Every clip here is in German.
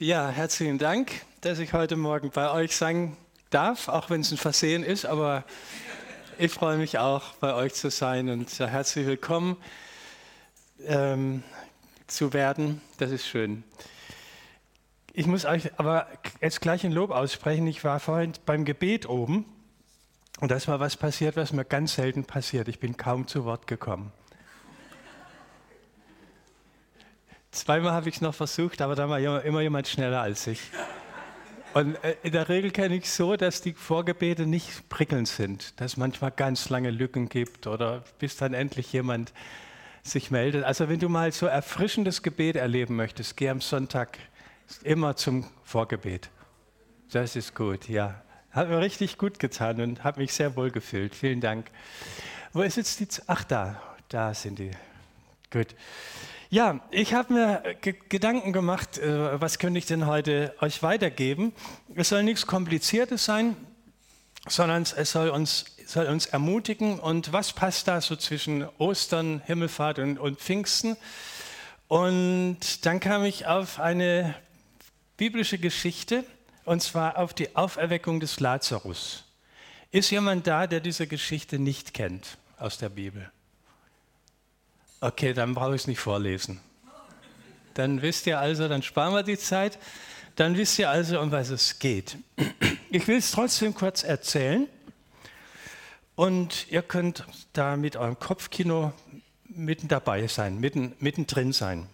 Ja, herzlichen Dank, dass ich heute Morgen bei euch sein darf, auch wenn es ein Versehen ist, aber ich freue mich auch, bei euch zu sein und herzlich willkommen ähm, zu werden. Das ist schön. Ich muss euch aber jetzt gleich ein Lob aussprechen. Ich war vorhin beim Gebet oben und da ist mal was passiert, was mir ganz selten passiert. Ich bin kaum zu Wort gekommen. Zweimal habe ich es noch versucht, aber da war immer jemand schneller als ich. Und äh, in der Regel kenne ich so, dass die Vorgebete nicht prickelnd sind, dass es manchmal ganz lange Lücken gibt oder bis dann endlich jemand sich meldet. Also wenn du mal so erfrischendes Gebet erleben möchtest, geh am Sonntag immer zum Vorgebet. Das ist gut, ja. Hat mir richtig gut getan und habe mich sehr wohl gefühlt. Vielen Dank. Wo ist jetzt die? Z Ach, da, da sind die. Gut. Ja, ich habe mir Gedanken gemacht, äh, was könnte ich denn heute euch weitergeben. Es soll nichts Kompliziertes sein, sondern es soll uns, soll uns ermutigen. Und was passt da so zwischen Ostern, Himmelfahrt und, und Pfingsten? Und dann kam ich auf eine biblische Geschichte, und zwar auf die Auferweckung des Lazarus. Ist jemand da, der diese Geschichte nicht kennt aus der Bibel? Okay, dann brauche ich es nicht vorlesen. Dann wisst ihr also, dann sparen wir die Zeit, dann wisst ihr also, um was es geht. Ich will es trotzdem kurz erzählen und ihr könnt da mit eurem Kopfkino mitten dabei sein, mitten, mittendrin sein.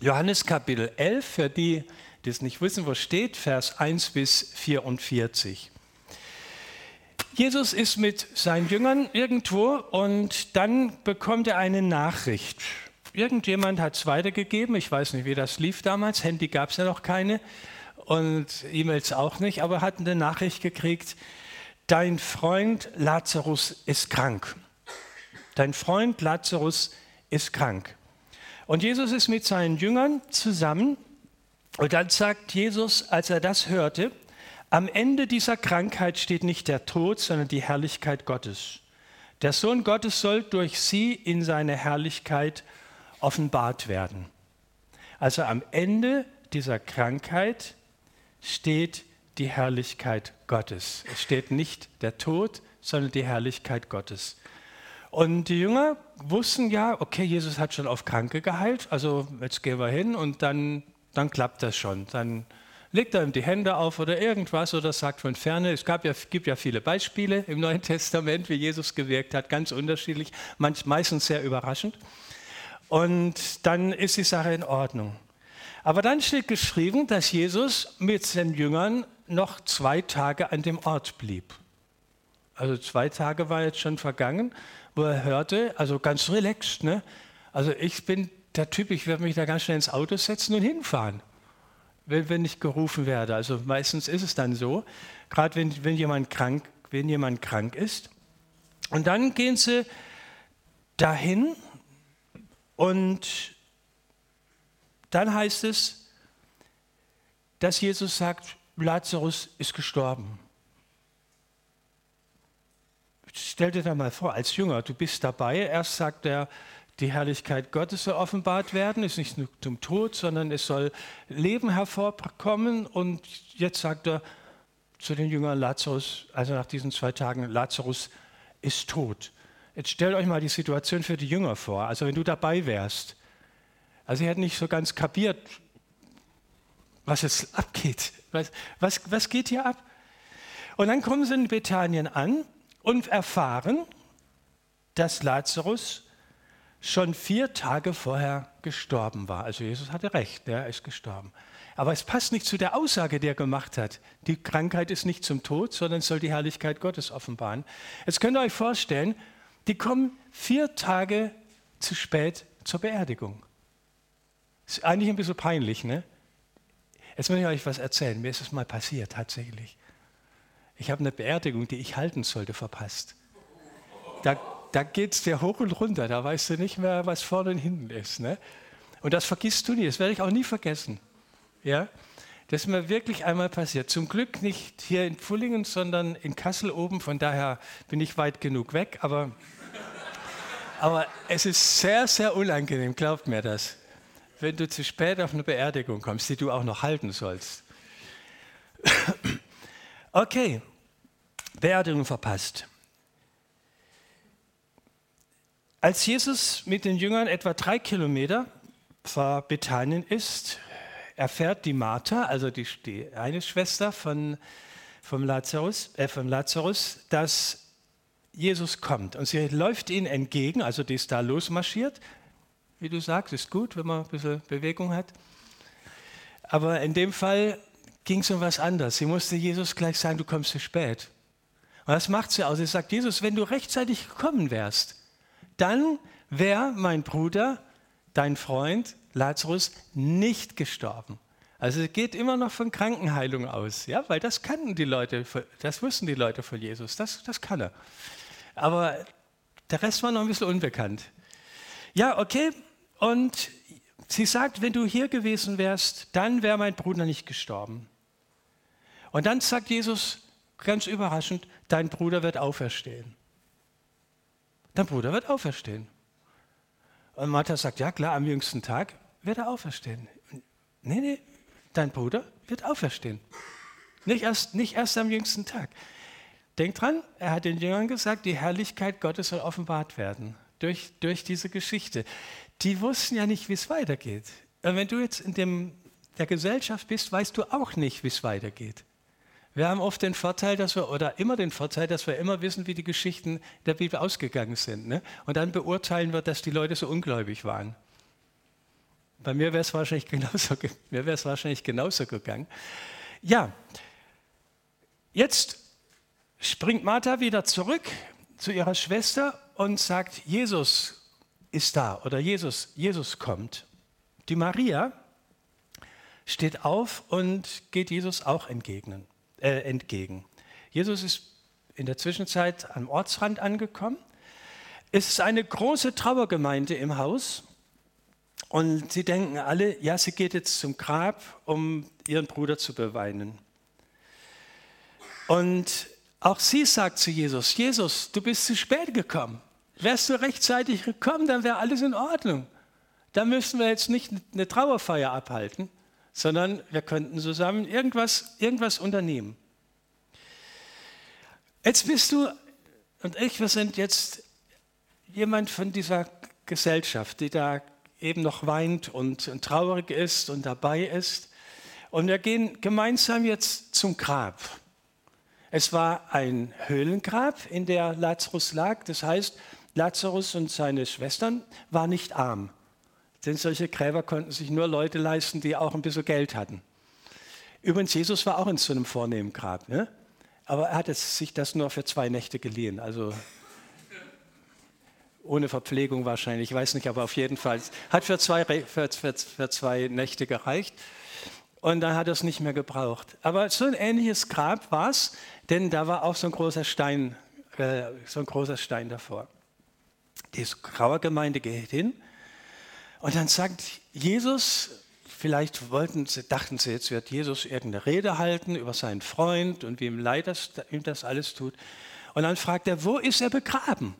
Johannes Kapitel 11, für die, die es nicht wissen, wo steht, Vers 1 bis 44. Jesus ist mit seinen Jüngern irgendwo und dann bekommt er eine Nachricht. Irgendjemand hat es weitergegeben, ich weiß nicht, wie das lief damals, Handy gab es ja noch keine und E-Mails auch nicht, aber hat eine Nachricht gekriegt, dein Freund Lazarus ist krank. Dein Freund Lazarus ist krank. Und Jesus ist mit seinen Jüngern zusammen und dann sagt Jesus, als er das hörte, am Ende dieser Krankheit steht nicht der Tod, sondern die Herrlichkeit Gottes. Der Sohn Gottes soll durch sie in seine Herrlichkeit offenbart werden. Also am Ende dieser Krankheit steht die Herrlichkeit Gottes. Es steht nicht der Tod, sondern die Herrlichkeit Gottes. Und die Jünger wussten ja, okay, Jesus hat schon auf Kranke geheilt, also jetzt gehen wir hin und dann, dann klappt das schon. Dann legt er ihm die Hände auf oder irgendwas oder sagt von ferne. Es gab ja, gibt ja viele Beispiele im Neuen Testament, wie Jesus gewirkt hat, ganz unterschiedlich, manch, meistens sehr überraschend. Und dann ist die Sache in Ordnung. Aber dann steht geschrieben, dass Jesus mit den Jüngern noch zwei Tage an dem Ort blieb. Also zwei Tage war jetzt schon vergangen, wo er hörte, also ganz relaxed. Ne? Also ich bin der Typ, ich werde mich da ganz schnell ins Auto setzen und hinfahren wenn, ich gerufen werde. Also meistens ist es dann so, gerade wenn, wenn, jemand krank, wenn jemand krank ist. Und dann gehen sie dahin und dann heißt es, dass Jesus sagt, Lazarus ist gestorben. Stell dir da mal vor, als Jünger, du bist dabei, erst sagt er, die Herrlichkeit Gottes soll offenbart werden, ist nicht nur zum Tod, sondern es soll Leben hervorkommen. Und jetzt sagt er zu den Jüngern Lazarus, also nach diesen zwei Tagen, Lazarus ist tot. Jetzt stellt euch mal die Situation für die Jünger vor, also wenn du dabei wärst. Also sie hätten nicht so ganz kapiert, was jetzt abgeht. Was, was, was geht hier ab? Und dann kommen sie in Bethanien an und erfahren, dass Lazarus schon vier Tage vorher gestorben war. Also Jesus hatte recht, er ist gestorben. Aber es passt nicht zu der Aussage, die er gemacht hat. Die Krankheit ist nicht zum Tod, sondern soll die Herrlichkeit Gottes offenbaren. Jetzt könnt ihr euch vorstellen, die kommen vier Tage zu spät zur Beerdigung. Ist eigentlich ein bisschen peinlich, ne? Jetzt muss ich euch was erzählen. Mir ist es mal passiert, tatsächlich. Ich habe eine Beerdigung, die ich halten sollte, verpasst. Da da geht es dir hoch und runter, da weißt du nicht mehr, was vorne und hinten ist. Ne? Und das vergisst du nie, das werde ich auch nie vergessen. Ja? Das ist mir wirklich einmal passiert. Zum Glück nicht hier in Pfullingen, sondern in Kassel oben, von daher bin ich weit genug weg, aber, aber es ist sehr, sehr unangenehm, glaubt mir das. wenn du zu spät auf eine Beerdigung kommst, die du auch noch halten sollst. Okay, Beerdigung verpasst. Als Jesus mit den Jüngern etwa drei Kilometer vor Bethanien ist, erfährt die Martha, also die, die eine Schwester von, vom, Lazarus, äh, von Lazarus, dass Jesus kommt. Und sie läuft ihnen entgegen, also die ist da losmarschiert. Wie du sagst, ist gut, wenn man ein bisschen Bewegung hat. Aber in dem Fall ging es um was anderes. Sie musste Jesus gleich sagen, du kommst zu spät. Und das macht sie aus. Sie sagt, Jesus, wenn du rechtzeitig gekommen wärst, dann wäre mein Bruder, dein Freund Lazarus, nicht gestorben. Also es geht immer noch von Krankenheilung aus, ja, weil das kannten die Leute, das wussten die Leute von Jesus, das, das kann er. Aber der Rest war noch ein bisschen unbekannt. Ja, okay, und sie sagt, wenn du hier gewesen wärst, dann wäre mein Bruder nicht gestorben. Und dann sagt Jesus ganz überraschend, dein Bruder wird auferstehen dein Bruder wird auferstehen. Und Martha sagt, ja klar, am jüngsten Tag wird er auferstehen. Nee, nee, dein Bruder wird auferstehen. Nicht erst, nicht erst am jüngsten Tag. Denk dran, er hat den Jüngern gesagt, die Herrlichkeit Gottes soll offenbart werden durch, durch diese Geschichte. Die wussten ja nicht, wie es weitergeht. Und wenn du jetzt in dem, der Gesellschaft bist, weißt du auch nicht, wie es weitergeht. Wir haben oft den Vorteil, dass wir, oder immer den Vorteil, dass wir immer wissen, wie die Geschichten der Bibel ausgegangen sind. Ne? Und dann beurteilen wir, dass die Leute so ungläubig waren. Bei mir wäre es wahrscheinlich genauso, wahrscheinlich genauso gegangen. Ja, jetzt springt Martha wieder zurück zu ihrer Schwester und sagt, Jesus ist da oder Jesus, Jesus kommt. Die Maria steht auf und geht Jesus auch entgegnen äh, entgegen. Jesus ist in der Zwischenzeit am Ortsrand angekommen. Es ist eine große Trauergemeinde im Haus und sie denken alle, ja, sie geht jetzt zum Grab, um ihren Bruder zu beweinen. Und auch sie sagt zu Jesus, Jesus, du bist zu spät gekommen. Wärst du rechtzeitig gekommen, dann wäre alles in Ordnung. Da müssen wir jetzt nicht eine Trauerfeier abhalten, sondern wir könnten zusammen irgendwas, irgendwas unternehmen. Jetzt bist du und ich, wir sind jetzt jemand von dieser Gesellschaft, die da eben noch weint und, und traurig ist und dabei ist. Und wir gehen gemeinsam jetzt zum Grab. Es war ein Höhlengrab, in der Lazarus lag. Das heißt, Lazarus und seine Schwestern waren nicht arm. Denn solche Gräber konnten sich nur Leute leisten, die auch ein bisschen Geld hatten. Übrigens, Jesus war auch in so einem vornehmen Grab. Ne? Aber er hat sich das nur für zwei Nächte geliehen. Also ohne Verpflegung wahrscheinlich, ich weiß nicht, aber auf jeden Fall. Hat für zwei, für, für, für zwei Nächte gereicht. Und dann hat er es nicht mehr gebraucht. Aber so ein ähnliches Grab war es, denn da war auch so ein großer Stein, äh, so ein großer Stein davor. Die Trauergemeinde geht hin und dann sagt Jesus, vielleicht wollten sie, dachten sie, jetzt wird Jesus irgendeine Rede halten über seinen Freund und wie ihm leid das, ihm das alles tut. Und dann fragt er, wo ist er begraben?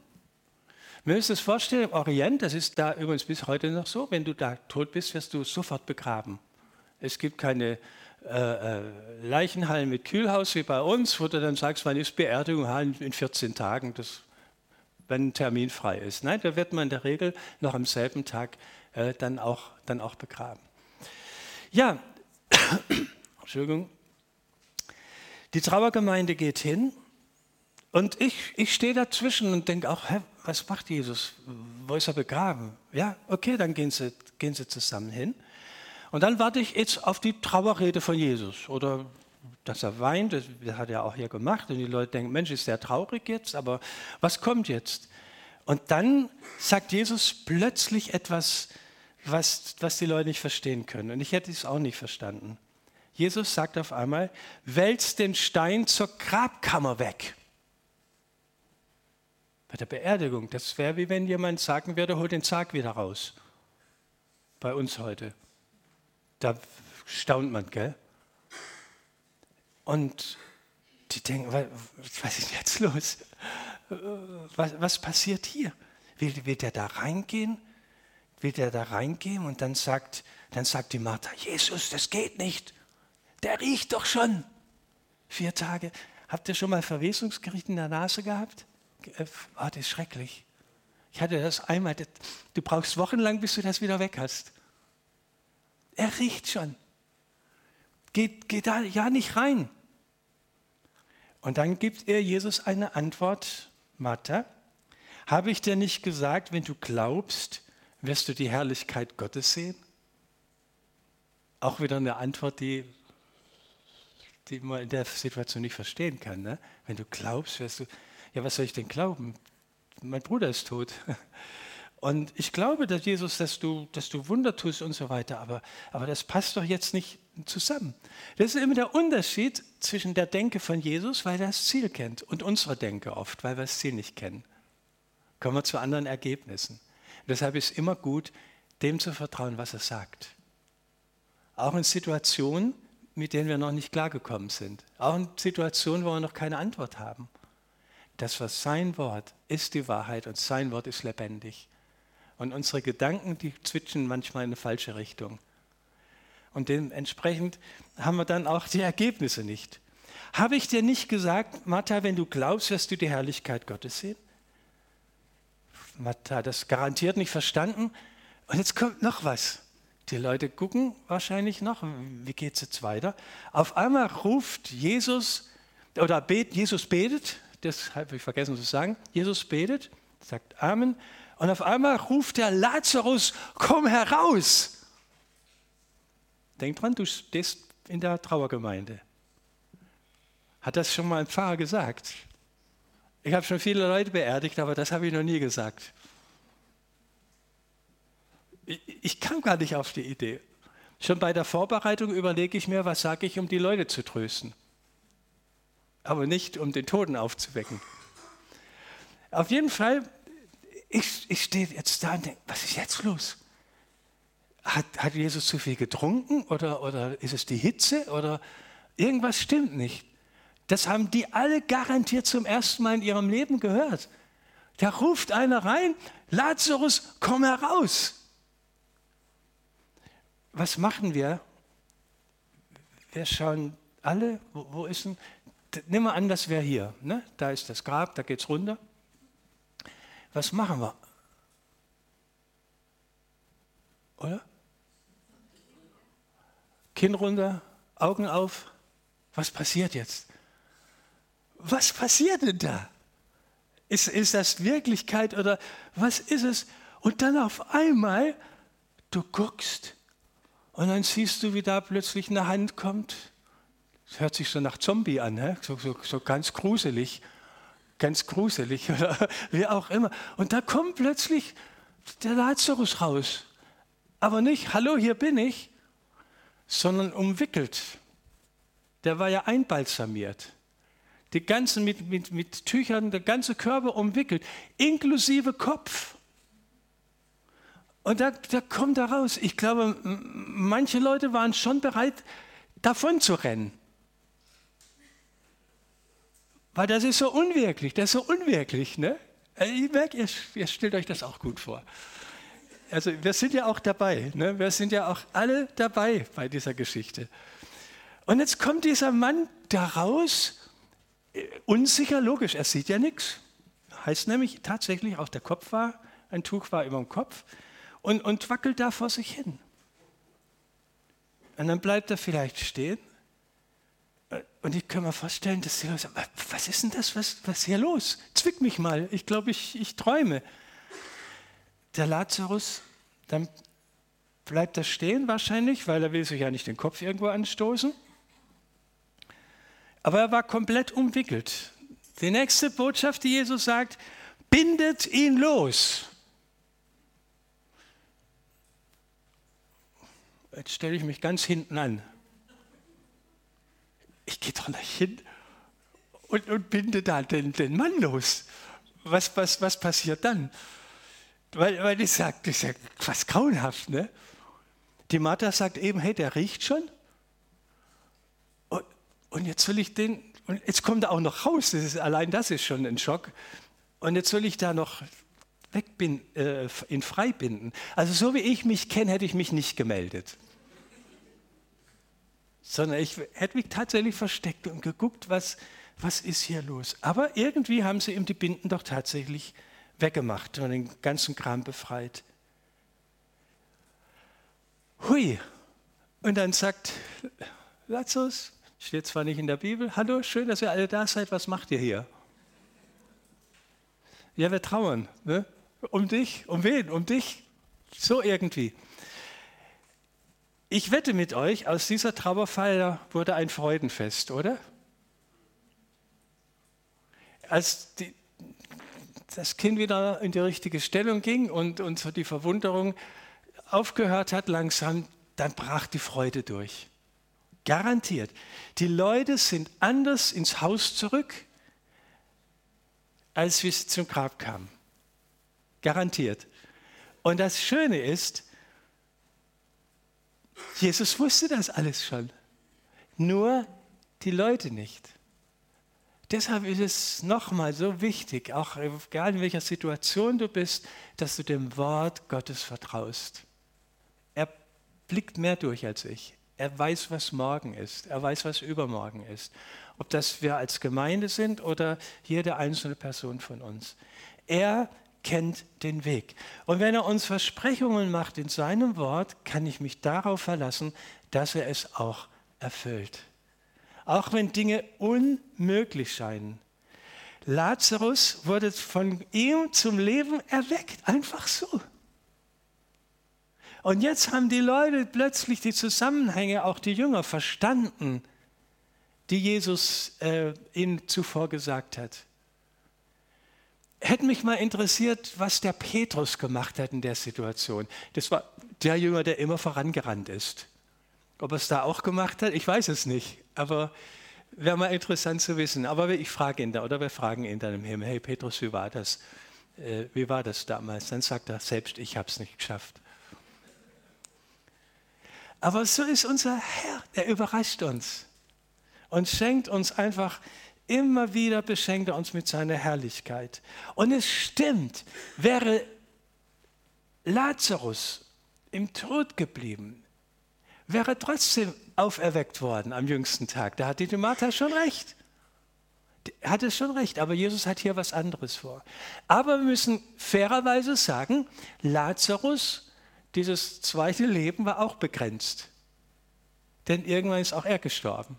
Wir müssen uns vorstellen, im Orient, das ist da übrigens bis heute noch so, wenn du da tot bist, wirst du sofort begraben. Es gibt keine äh, äh Leichenhallen mit Kühlhaus wie bei uns, wo du dann sagst, wann ist Beerdigung? In 14 Tagen, das, wenn ein Termin frei ist. Nein, da wird man in der Regel noch am selben Tag äh, dann, auch, dann auch begraben. Ja, Entschuldigung. Die Trauergemeinde geht hin und ich, ich stehe dazwischen und denke auch, hä, was macht Jesus? Wo ist er begraben? Ja, okay, dann gehen sie, gehen sie zusammen hin. Und dann warte ich jetzt auf die Trauerrede von Jesus oder dass er weint, das hat er auch hier gemacht und die Leute denken, Mensch, ist der traurig jetzt, aber was kommt jetzt? Und dann sagt Jesus plötzlich etwas was, was die Leute nicht verstehen können. Und ich hätte es auch nicht verstanden. Jesus sagt auf einmal, wälzt den Stein zur Grabkammer weg. Bei der Beerdigung, das wäre wie wenn jemand sagen würde, hol den Sarg wieder raus. Bei uns heute. Da staunt man, gell? Und die denken, was ist jetzt los? Was, was passiert hier? Will, will der da reingehen? Will der da reingehen und dann sagt, dann sagt die Martha, Jesus, das geht nicht. Der riecht doch schon. Vier Tage. Habt ihr schon mal Verwesungsgericht in der Nase gehabt? Oh, das ist schrecklich. Ich hatte das einmal. Du brauchst wochenlang, bis du das wieder weg hast. Er riecht schon. Geht, geht da ja nicht rein. Und dann gibt er Jesus eine Antwort, Martha. Habe ich dir nicht gesagt, wenn du glaubst, wirst du die Herrlichkeit Gottes sehen? Auch wieder eine Antwort, die, die man in der Situation nicht verstehen kann. Ne? Wenn du glaubst, wirst du, ja, was soll ich denn glauben? Mein Bruder ist tot. Und ich glaube, dass Jesus, dass du, dass du Wunder tust und so weiter, aber, aber das passt doch jetzt nicht zusammen. Das ist immer der Unterschied zwischen der Denke von Jesus, weil er das Ziel kennt, und unserer Denke oft, weil wir das Ziel nicht kennen. Kommen wir zu anderen Ergebnissen. Deshalb ist immer gut, dem zu vertrauen, was er sagt. Auch in Situationen, mit denen wir noch nicht klargekommen sind. Auch in Situationen, wo wir noch keine Antwort haben. Das, was sein Wort ist die Wahrheit und sein Wort ist lebendig. Und unsere Gedanken, die zwitschen manchmal in eine falsche Richtung. Und dementsprechend haben wir dann auch die Ergebnisse nicht. Habe ich dir nicht gesagt, Martha, wenn du glaubst, wirst du die Herrlichkeit Gottes sehen? Hat das garantiert nicht verstanden. Und jetzt kommt noch was. Die Leute gucken wahrscheinlich noch, wie geht es jetzt weiter? Auf einmal ruft Jesus, oder bet, Jesus betet, das habe ich vergessen zu sagen, Jesus betet, sagt Amen, und auf einmal ruft der Lazarus, komm heraus. Denk dran, du stehst in der Trauergemeinde. Hat das schon mal ein Pfarrer gesagt? Ich habe schon viele Leute beerdigt, aber das habe ich noch nie gesagt. Ich, ich kam gar nicht auf die Idee. Schon bei der Vorbereitung überlege ich mir, was sage ich, um die Leute zu trösten. Aber nicht, um den Toten aufzuwecken. Auf jeden Fall ich, ich stehe jetzt da und denke, was ist jetzt los? Hat, hat Jesus zu viel getrunken oder, oder ist es die Hitze oder irgendwas stimmt nicht? Das haben die alle garantiert zum ersten Mal in ihrem Leben gehört. Da ruft einer rein, Lazarus, komm heraus. Was machen wir? Wir schauen alle, wo, wo ist denn? Nimm mal an, das wäre hier. Ne? Da ist das Grab, da geht es runter. Was machen wir? Oder? Kinn runter, Augen auf. Was passiert jetzt? Was passiert denn da? Ist, ist das Wirklichkeit oder was ist es? Und dann auf einmal, du guckst und dann siehst du, wie da plötzlich eine Hand kommt. Das hört sich so nach Zombie an, ne? so, so, so ganz gruselig ganz gruselig oder wie auch immer. Und da kommt plötzlich der Lazarus raus. Aber nicht, hallo, hier bin ich, sondern umwickelt. Der war ja einbalsamiert. Die ganzen mit, mit, mit Tüchern, der ganze Körper umwickelt, inklusive Kopf. Und da, da kommt er raus. Ich glaube, manche Leute waren schon bereit, davon zu rennen. Weil das ist so unwirklich, das ist so unwirklich. Ne? Äh, ich merke, ihr, ihr stellt euch das auch gut vor. Also wir sind ja auch dabei, ne? wir sind ja auch alle dabei bei dieser Geschichte. Und jetzt kommt dieser Mann da raus, unsicher, logisch, er sieht ja nichts. Heißt nämlich tatsächlich, auch der Kopf war, ein Tuch war über dem Kopf und, und wackelt da vor sich hin. Und dann bleibt er vielleicht stehen und ich kann mir vorstellen, dass die Leute sagen, was ist denn das, was, was ist hier los? Zwick mich mal, ich glaube, ich, ich träume. Der Lazarus, dann bleibt er stehen wahrscheinlich, weil er will sich ja nicht den Kopf irgendwo anstoßen. Aber er war komplett umwickelt. Die nächste Botschaft, die Jesus sagt, bindet ihn los. Jetzt stelle ich mich ganz hinten an ich gehe doch nicht hin und, und binde da den, den Mann los. Was, was, was passiert dann? Weil, weil ich sage, das ist ja fast grauenhaft. Ne? Die Martha sagt eben, hey, der riecht schon. Und, jetzt will ich den, und jetzt kommt er auch noch raus. Das ist, allein das ist schon ein Schock. Und jetzt will ich da noch wegbinden, äh, ihn freibinden. Also so wie ich mich kenne, hätte ich mich nicht gemeldet. Sondern ich hätte mich tatsächlich versteckt und geguckt, was, was ist hier los. Aber irgendwie haben sie ihm die Binden doch tatsächlich weggemacht und den ganzen Kram befreit. Hui. Und dann sagt Lazarus, steht zwar nicht in der Bibel, hallo, schön, dass ihr alle da seid, was macht ihr hier? Ja, wir trauern. Ne? Um dich, um wen? Um dich. So irgendwie. Ich wette mit euch, aus dieser Trauerfeier wurde ein Freudenfest, oder? Als die, das Kind wieder in die richtige Stellung ging und, und so die Verwunderung aufgehört hat langsam, dann brach die Freude durch. Garantiert. Die Leute sind anders ins Haus zurück, als wir zum Grab kamen. Garantiert. Und das Schöne ist, Jesus wusste das alles schon. Nur die Leute nicht. Deshalb ist es nochmal so wichtig, auch egal in welcher Situation du bist, dass du dem Wort Gottes vertraust. Er blickt mehr durch als ich. Er weiß, was morgen ist. Er weiß, was übermorgen ist. Ob das wir als Gemeinde sind oder jede einzelne Person von uns. Er kennt den Weg. Und wenn er uns Versprechungen macht in seinem Wort, kann ich mich darauf verlassen, dass er es auch erfüllt. Auch wenn Dinge unmöglich scheinen. Lazarus wurde von ihm zum Leben erweckt, einfach so. Und jetzt haben die Leute plötzlich die Zusammenhänge, auch die Jünger, verstanden, die Jesus äh, ihnen zuvor gesagt hat. Hätte mich mal interessiert, was der Petrus gemacht hat in der Situation. Das war der Jünger, der immer vorangerannt ist. Ob er es da auch gemacht hat, ich weiß es nicht. Aber wäre mal interessant zu wissen. Aber ich frage ihn da, oder wir fragen ihn dann im Himmel, hey Petrus, wie war das? Äh, wie war das damals? Dann sagt er selbst, ich habe es nicht geschafft. Aber so ist unser Herr, der überrascht uns und schenkt uns einfach immer wieder, beschenkt er uns mit seiner Herrlichkeit. Und es stimmt, wäre Lazarus im Tod geblieben, wäre trotzdem auferweckt worden am jüngsten Tag. Da hatte die Martha schon recht. Er hatte schon recht, aber Jesus hat hier was anderes vor. Aber wir müssen fairerweise sagen, Lazarus dieses zweite Leben war auch begrenzt. Denn irgendwann ist auch er gestorben.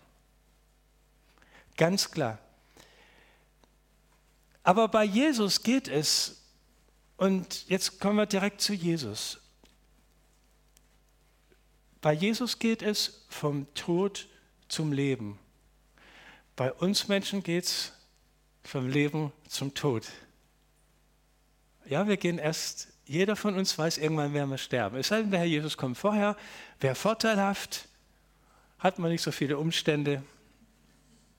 Ganz klar. Aber bei Jesus geht es, und jetzt kommen wir direkt zu Jesus. Bei Jesus geht es vom Tod zum Leben. Bei uns Menschen geht es vom Leben zum Tod. Ja, wir gehen erst jeder von uns weiß, irgendwann werden wir sterben. Es sei denn, der Herr Jesus kommt vorher, wäre vorteilhaft, hat man nicht so viele Umstände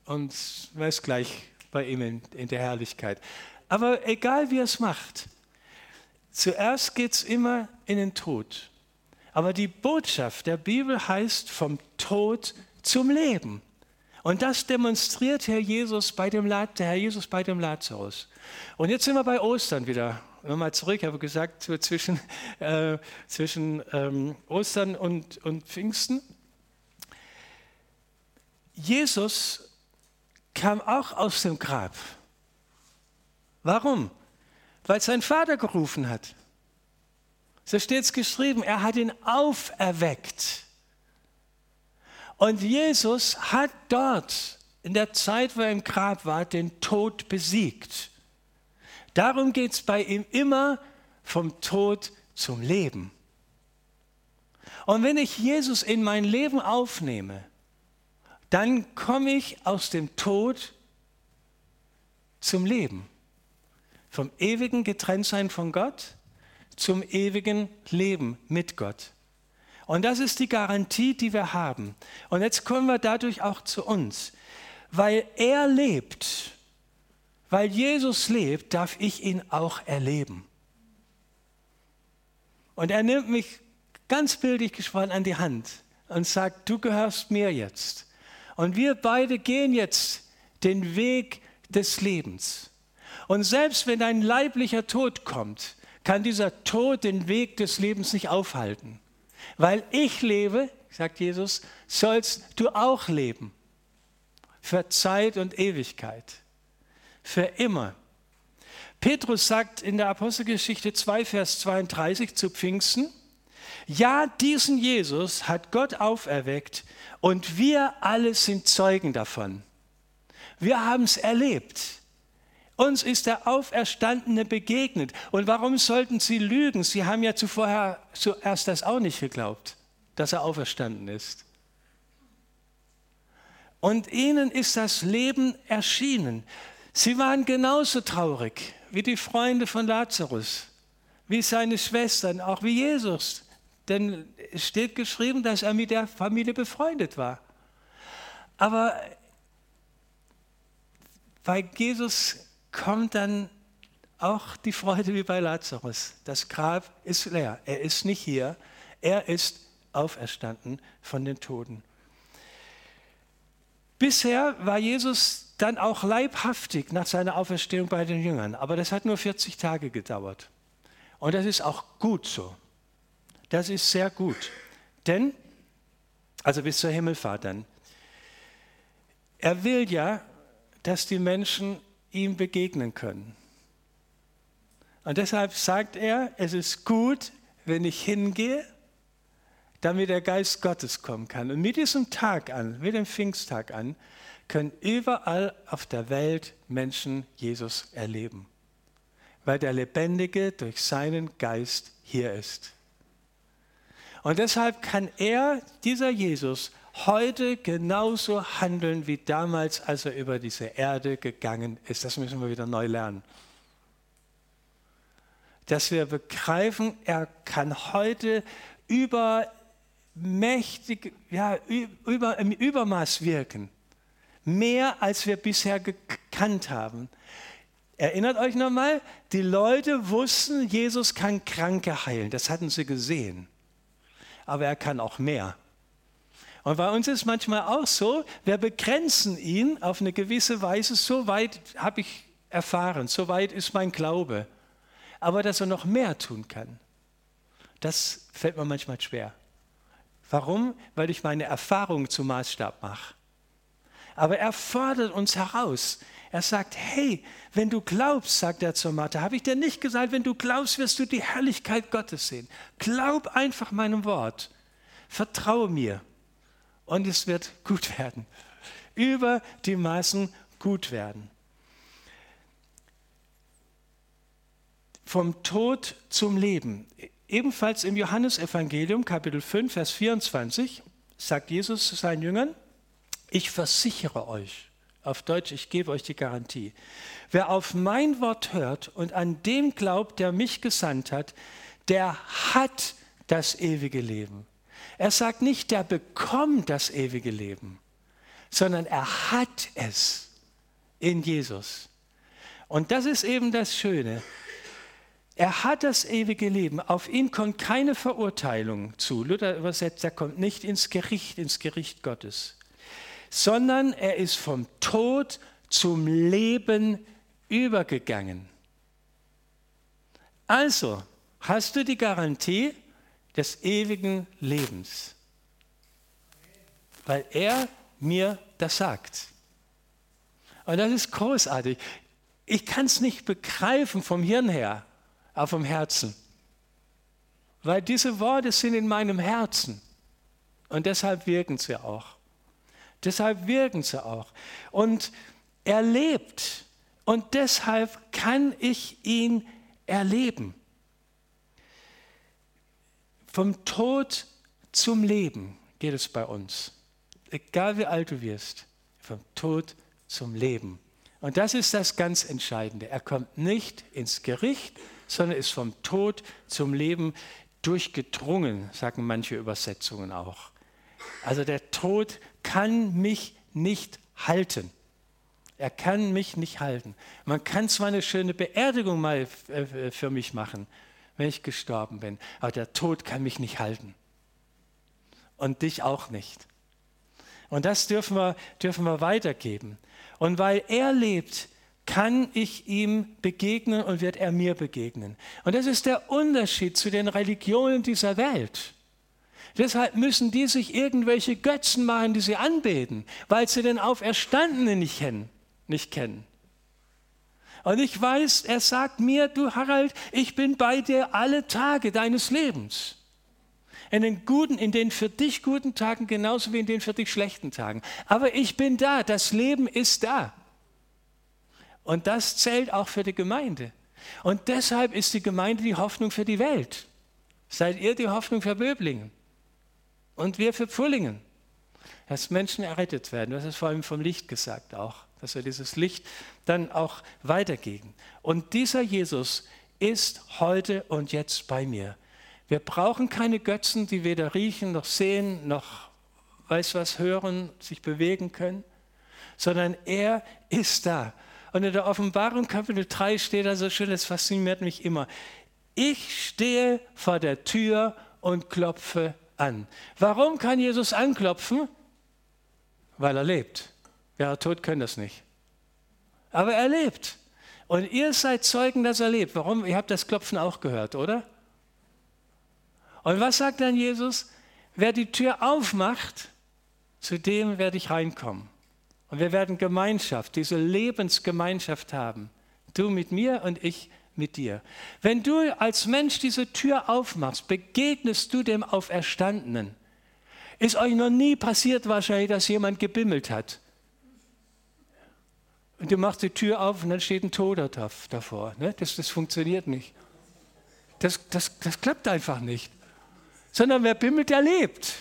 und man ist gleich bei ihm in, in der Herrlichkeit. Aber egal wie er es macht, zuerst geht es immer in den Tod. Aber die Botschaft der Bibel heißt vom Tod zum Leben. Und das demonstriert Herr Jesus bei dem, der Herr Jesus bei dem Lazarus. Und jetzt sind wir bei Ostern wieder mal zurück, ich habe gesagt, so zwischen, äh, zwischen ähm, Ostern und, und Pfingsten. Jesus kam auch aus dem Grab. Warum? Weil sein Vater gerufen hat. So steht es geschrieben, er hat ihn auferweckt. Und Jesus hat dort in der Zeit, wo er im Grab war, den Tod besiegt. Darum geht es bei ihm immer vom Tod zum Leben. Und wenn ich Jesus in mein Leben aufnehme, dann komme ich aus dem Tod zum Leben. Vom ewigen Getrenntsein von Gott zum ewigen Leben mit Gott. Und das ist die Garantie, die wir haben. Und jetzt kommen wir dadurch auch zu uns. Weil er lebt, weil Jesus lebt, darf ich ihn auch erleben. Und er nimmt mich ganz bildlich gesprochen an die Hand und sagt, du gehörst mir jetzt. Und wir beide gehen jetzt den Weg des Lebens. Und selbst wenn ein leiblicher Tod kommt, kann dieser Tod den Weg des Lebens nicht aufhalten. Weil ich lebe, sagt Jesus, sollst du auch leben. Für Zeit und Ewigkeit. Für immer. Petrus sagt in der Apostelgeschichte 2, Vers 32 zu Pfingsten, ja, diesen Jesus hat Gott auferweckt und wir alle sind Zeugen davon. Wir haben es erlebt. Uns ist der Auferstandene begegnet. Und warum sollten Sie lügen? Sie haben ja zuvor zuerst das auch nicht geglaubt, dass er auferstanden ist. Und ihnen ist das Leben erschienen. Sie waren genauso traurig wie die Freunde von Lazarus, wie seine Schwestern, auch wie Jesus. Denn es steht geschrieben, dass er mit der Familie befreundet war. Aber bei Jesus kommt dann auch die Freude wie bei Lazarus. Das Grab ist leer. Er ist nicht hier. Er ist auferstanden von den Toten. Bisher war Jesus dann auch leibhaftig nach seiner Auferstehung bei den Jüngern, aber das hat nur 40 Tage gedauert. Und das ist auch gut so. Das ist sehr gut. Denn, also bis zur Himmelfahrt dann, er will ja, dass die Menschen ihm begegnen können. Und deshalb sagt er, es ist gut, wenn ich hingehe, damit der Geist Gottes kommen kann. Und mit diesem Tag an, mit dem Pfingsttag an, können überall auf der Welt Menschen Jesus erleben, weil der Lebendige durch seinen Geist hier ist. Und deshalb kann er, dieser Jesus, heute genauso handeln wie damals, als er über diese Erde gegangen ist. Das müssen wir wieder neu lernen. Dass wir begreifen, er kann heute übermächtig, ja, über, im Übermaß wirken. Mehr als wir bisher gekannt haben. Erinnert euch nochmal, die Leute wussten, Jesus kann Kranke heilen. Das hatten sie gesehen aber er kann auch mehr. Und bei uns ist manchmal auch so, wir begrenzen ihn auf eine gewisse Weise, so weit habe ich erfahren, so weit ist mein Glaube. Aber dass er noch mehr tun kann, das fällt mir manchmal schwer. Warum? Weil ich meine Erfahrung zum Maßstab mache. Aber er fordert uns heraus. Er sagt, hey, wenn du glaubst, sagt er zur Martha, habe ich dir nicht gesagt, wenn du glaubst, wirst du die Herrlichkeit Gottes sehen. Glaub einfach meinem Wort. Vertraue mir. Und es wird gut werden. Über die Maßen gut werden. Vom Tod zum Leben. Ebenfalls im Johannesevangelium, Kapitel 5, Vers 24, sagt Jesus zu seinen Jüngern, ich versichere euch, auf Deutsch, ich gebe euch die Garantie. Wer auf mein Wort hört und an dem glaubt, der mich gesandt hat, der hat das ewige Leben. Er sagt nicht, der bekommt das ewige Leben, sondern er hat es in Jesus. Und das ist eben das Schöne. Er hat das ewige Leben. Auf ihn kommt keine Verurteilung zu. Luther übersetzt, er kommt nicht ins Gericht, ins Gericht Gottes sondern er ist vom Tod zum Leben übergegangen. Also hast du die Garantie des ewigen Lebens, weil er mir das sagt. Und das ist großartig. Ich kann es nicht begreifen vom Hirn her, aber vom Herzen. Weil diese Worte sind in meinem Herzen. Und deshalb wirken sie auch. Deshalb wirken sie auch. Und er lebt. Und deshalb kann ich ihn erleben. Vom Tod zum Leben geht es bei uns. Egal wie alt du wirst. Vom Tod zum Leben. Und das ist das ganz Entscheidende. Er kommt nicht ins Gericht, sondern ist vom Tod zum Leben durchgedrungen, sagen manche Übersetzungen auch. Also der Tod kann mich nicht halten. Er kann mich nicht halten. Man kann zwar eine schöne Beerdigung mal äh, für mich machen, wenn ich gestorben bin, aber der Tod kann mich nicht halten. Und dich auch nicht. Und das dürfen wir, dürfen wir weitergeben. Und weil er lebt, kann ich ihm begegnen und wird er mir begegnen. Und das ist der Unterschied zu den Religionen dieser Welt. Deshalb müssen die sich irgendwelche Götzen machen, die sie anbeten, weil sie den Auferstandenen nicht kennen. Nicht kennen. Und ich weiß, er sagt mir, du Harald, ich bin bei dir alle Tage deines Lebens. In den guten, in den für dich guten Tagen genauso wie in den für dich schlechten Tagen. Aber ich bin da, das Leben ist da. Und das zählt auch für die Gemeinde. Und deshalb ist die Gemeinde die Hoffnung für die Welt. Seid ihr die Hoffnung für Böblingen? Und wir für Pfullingen. Dass Menschen errettet werden. Das ist vor allem vom Licht gesagt auch. Dass wir dieses Licht dann auch weitergeben. Und dieser Jesus ist heute und jetzt bei mir. Wir brauchen keine Götzen, die weder riechen noch sehen noch weiß was hören, sich bewegen können, sondern er ist da. Und in der Offenbarung Kapitel 3 steht da so schön, das fasziniert mich immer. Ich stehe vor der Tür und klopfe an. Warum kann Jesus anklopfen? Weil er lebt. Wäre tot, können das nicht. Aber er lebt. Und ihr seid Zeugen, dass er lebt. Warum? Ihr habt das Klopfen auch gehört, oder? Und was sagt dann Jesus? Wer die Tür aufmacht, zu dem werde ich reinkommen. Und wir werden Gemeinschaft, diese Lebensgemeinschaft haben. Du mit mir und ich mit dir. Wenn du als Mensch diese Tür aufmachst, begegnest du dem Auferstandenen. Ist euch noch nie passiert wahrscheinlich, dass jemand gebimmelt hat. Und du machst die Tür auf und dann steht ein Toter davor. Ne? Das, das funktioniert nicht. Das, das, das klappt einfach nicht. Sondern wer bimmelt, der lebt.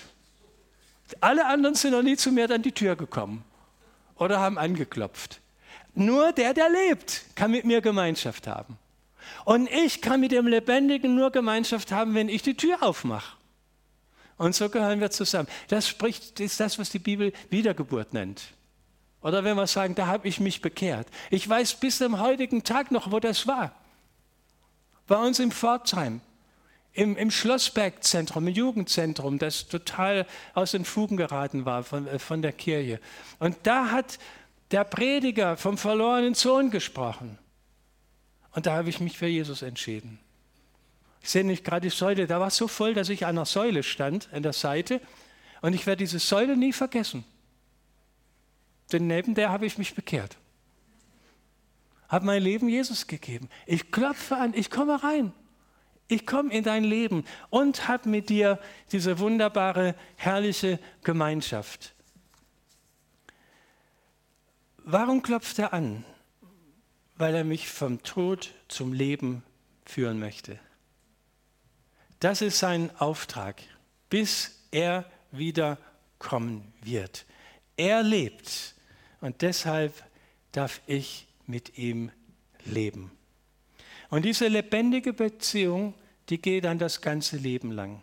Alle anderen sind noch nie zu mir an die Tür gekommen oder haben angeklopft. Nur der, der lebt, kann mit mir Gemeinschaft haben. Und ich kann mit dem Lebendigen nur Gemeinschaft haben, wenn ich die Tür aufmache. Und so gehören wir zusammen. Das spricht, ist das, was die Bibel Wiedergeburt nennt. Oder wenn wir sagen, da habe ich mich bekehrt. Ich weiß bis zum heutigen Tag noch, wo das war. Bei uns im Pforzheim, im, im Schlossbergzentrum, im Jugendzentrum, das total aus den Fugen geraten war von, äh, von der Kirche. Und da hat der Prediger vom verlorenen Sohn gesprochen. Und da habe ich mich für Jesus entschieden. Ich sehe nicht gerade die Säule, da war es so voll, dass ich an der Säule stand, an der Seite. Und ich werde diese Säule nie vergessen. Denn neben der habe ich mich bekehrt. Habe mein Leben Jesus gegeben. Ich klopfe an, ich komme rein. Ich komme in dein Leben und habe mit dir diese wunderbare, herrliche Gemeinschaft. Warum klopft er an? Weil er mich vom Tod zum Leben führen möchte. Das ist sein Auftrag, bis er wieder kommen wird. Er lebt und deshalb darf ich mit ihm leben. Und diese lebendige Beziehung, die geht dann das ganze Leben lang.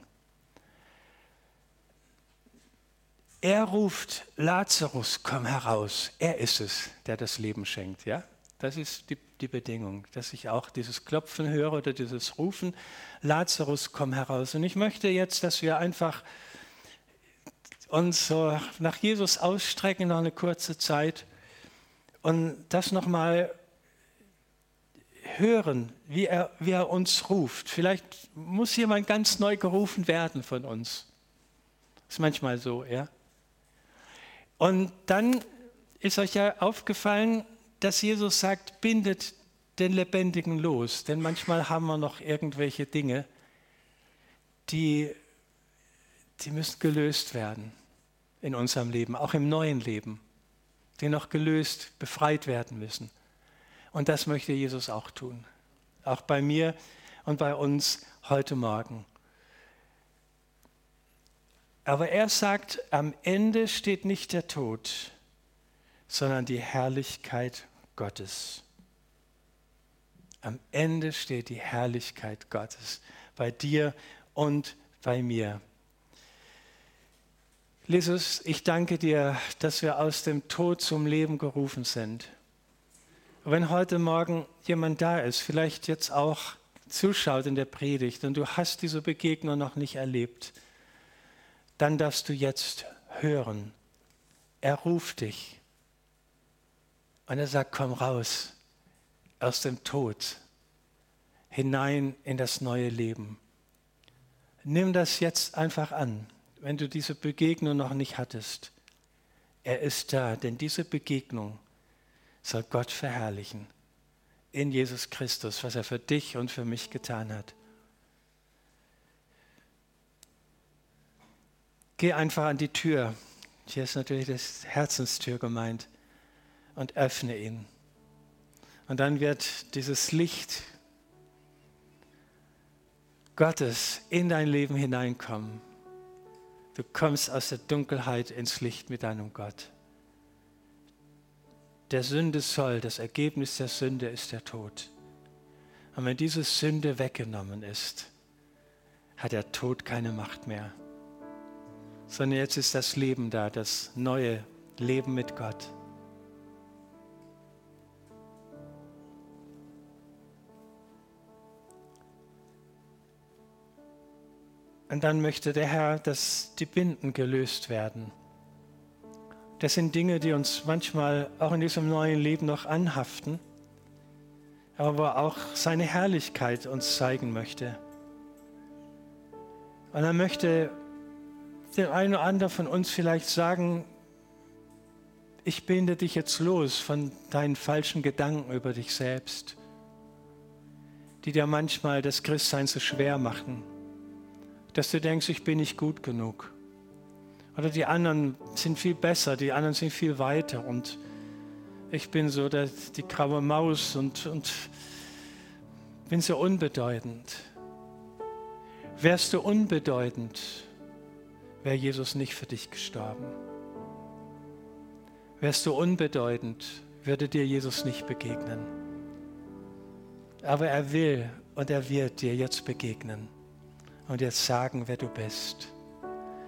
Er ruft, Lazarus, komm heraus. Er ist es, der das Leben schenkt. Ja? Das ist die, die Bedingung, dass ich auch dieses Klopfen höre oder dieses Rufen, Lazarus, komm heraus. Und ich möchte jetzt, dass wir einfach uns so nach Jesus ausstrecken, noch eine kurze Zeit und das nochmal hören, wie er, wie er uns ruft. Vielleicht muss jemand ganz neu gerufen werden von uns. Ist manchmal so, ja. Und dann ist euch ja aufgefallen, dass Jesus sagt, bindet den Lebendigen los. Denn manchmal haben wir noch irgendwelche Dinge, die, die müssen gelöst werden in unserem Leben, auch im neuen Leben, die noch gelöst, befreit werden müssen. Und das möchte Jesus auch tun. Auch bei mir und bei uns heute Morgen. Aber er sagt, am Ende steht nicht der Tod, sondern die Herrlichkeit Gottes. Am Ende steht die Herrlichkeit Gottes bei dir und bei mir. Jesus, ich danke dir, dass wir aus dem Tod zum Leben gerufen sind. Wenn heute Morgen jemand da ist, vielleicht jetzt auch zuschaut in der Predigt und du hast diese Begegnung noch nicht erlebt, dann darfst du jetzt hören. Er ruft dich und er sagt, komm raus, aus dem Tod hinein in das neue Leben. Nimm das jetzt einfach an, wenn du diese Begegnung noch nicht hattest. Er ist da, denn diese Begegnung soll Gott verherrlichen in Jesus Christus, was er für dich und für mich getan hat. Geh einfach an die Tür. Hier ist natürlich das Herzenstür gemeint und öffne ihn. Und dann wird dieses Licht Gottes in dein Leben hineinkommen. Du kommst aus der Dunkelheit ins Licht mit deinem Gott. Der Sünde soll, das Ergebnis der Sünde ist der Tod. Und wenn diese Sünde weggenommen ist, hat der Tod keine Macht mehr. Sondern jetzt ist das Leben da, das neue Leben mit Gott. Und dann möchte der Herr, dass die Binden gelöst werden. Das sind Dinge, die uns manchmal auch in diesem neuen Leben noch anhaften, aber auch seine Herrlichkeit uns zeigen möchte. Und er möchte dem einen oder anderen von uns vielleicht sagen, ich binde dich jetzt los von deinen falschen Gedanken über dich selbst, die dir manchmal das Christsein so schwer machen dass du denkst, ich bin nicht gut genug. Oder die anderen sind viel besser, die anderen sind viel weiter und ich bin so der, die graue Maus und, und bin so unbedeutend. Wärst du unbedeutend, wäre Jesus nicht für dich gestorben. Wärst du unbedeutend, würde dir Jesus nicht begegnen. Aber er will und er wird dir jetzt begegnen und jetzt sagen, wer du bist.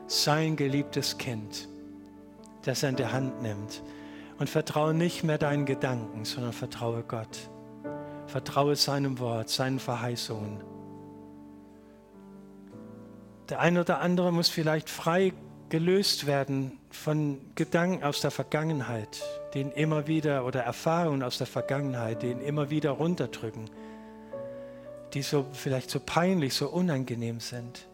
Sein geliebtes Kind, das er in der Hand nimmt. Und vertraue nicht mehr deinen Gedanken, sondern vertraue Gott. Vertraue seinem Wort, seinen Verheißungen. Der eine oder andere muss vielleicht frei gelöst werden von Gedanken aus der Vergangenheit, die ihn immer wieder, oder Erfahrungen aus der Vergangenheit, die ihn immer wieder runterdrücken die so vielleicht so peinlich, so unangenehm sind.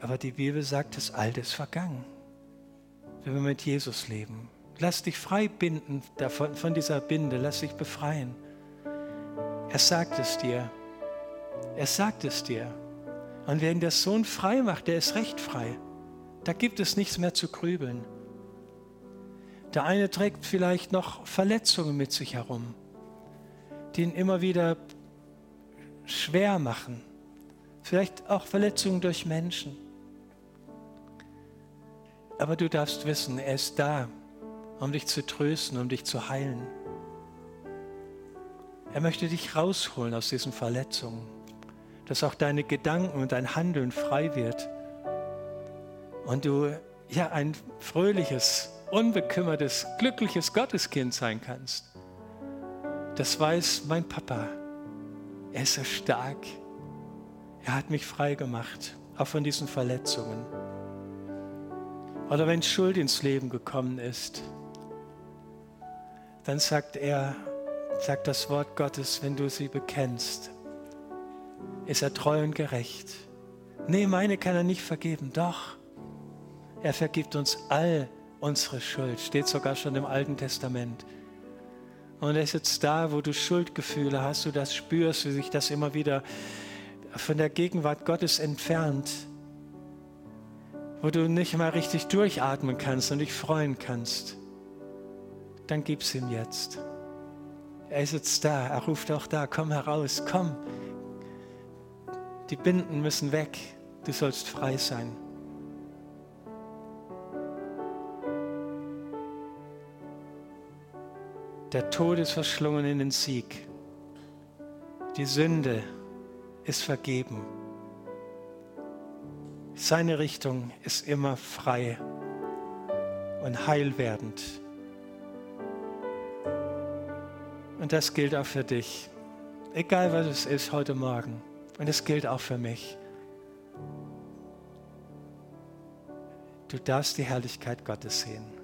Aber die Bibel sagt, das Alte ist vergangen. Wenn wir mit Jesus leben. Lass dich frei binden davon, von dieser Binde, lass dich befreien. Er sagt es dir. Er sagt es dir. Und wer ihn der Sohn frei macht, der ist recht frei. Da gibt es nichts mehr zu grübeln. Der eine trägt vielleicht noch Verletzungen mit sich herum, die ihn immer wieder schwer machen. Vielleicht auch Verletzungen durch Menschen. Aber du darfst wissen, er ist da, um dich zu trösten, um dich zu heilen. Er möchte dich rausholen aus diesen Verletzungen, dass auch deine Gedanken und dein Handeln frei wird und du ja ein fröhliches, unbekümmertes, glückliches Gotteskind sein kannst. Das weiß mein Papa. Er ist so stark. Er hat mich frei gemacht, auch von diesen Verletzungen. Oder wenn Schuld ins Leben gekommen ist, dann sagt er, sagt das Wort Gottes, wenn du sie bekennst, ist er treu und gerecht. Nee, meine kann er nicht vergeben. Doch, er vergibt uns all unsere Schuld. Steht sogar schon im Alten Testament. Und er ist jetzt da, wo du Schuldgefühle hast, du das spürst, wie sich das immer wieder von der Gegenwart Gottes entfernt, wo du nicht mal richtig durchatmen kannst und dich freuen kannst, dann gib's ihm jetzt. Er ist jetzt da, er ruft auch da, komm heraus, komm. Die Binden müssen weg, du sollst frei sein. Der Tod ist verschlungen in den Sieg. Die Sünde ist vergeben. Seine Richtung ist immer frei und heilwerdend. Und das gilt auch für dich. Egal was es ist heute Morgen. Und es gilt auch für mich. Du darfst die Herrlichkeit Gottes sehen.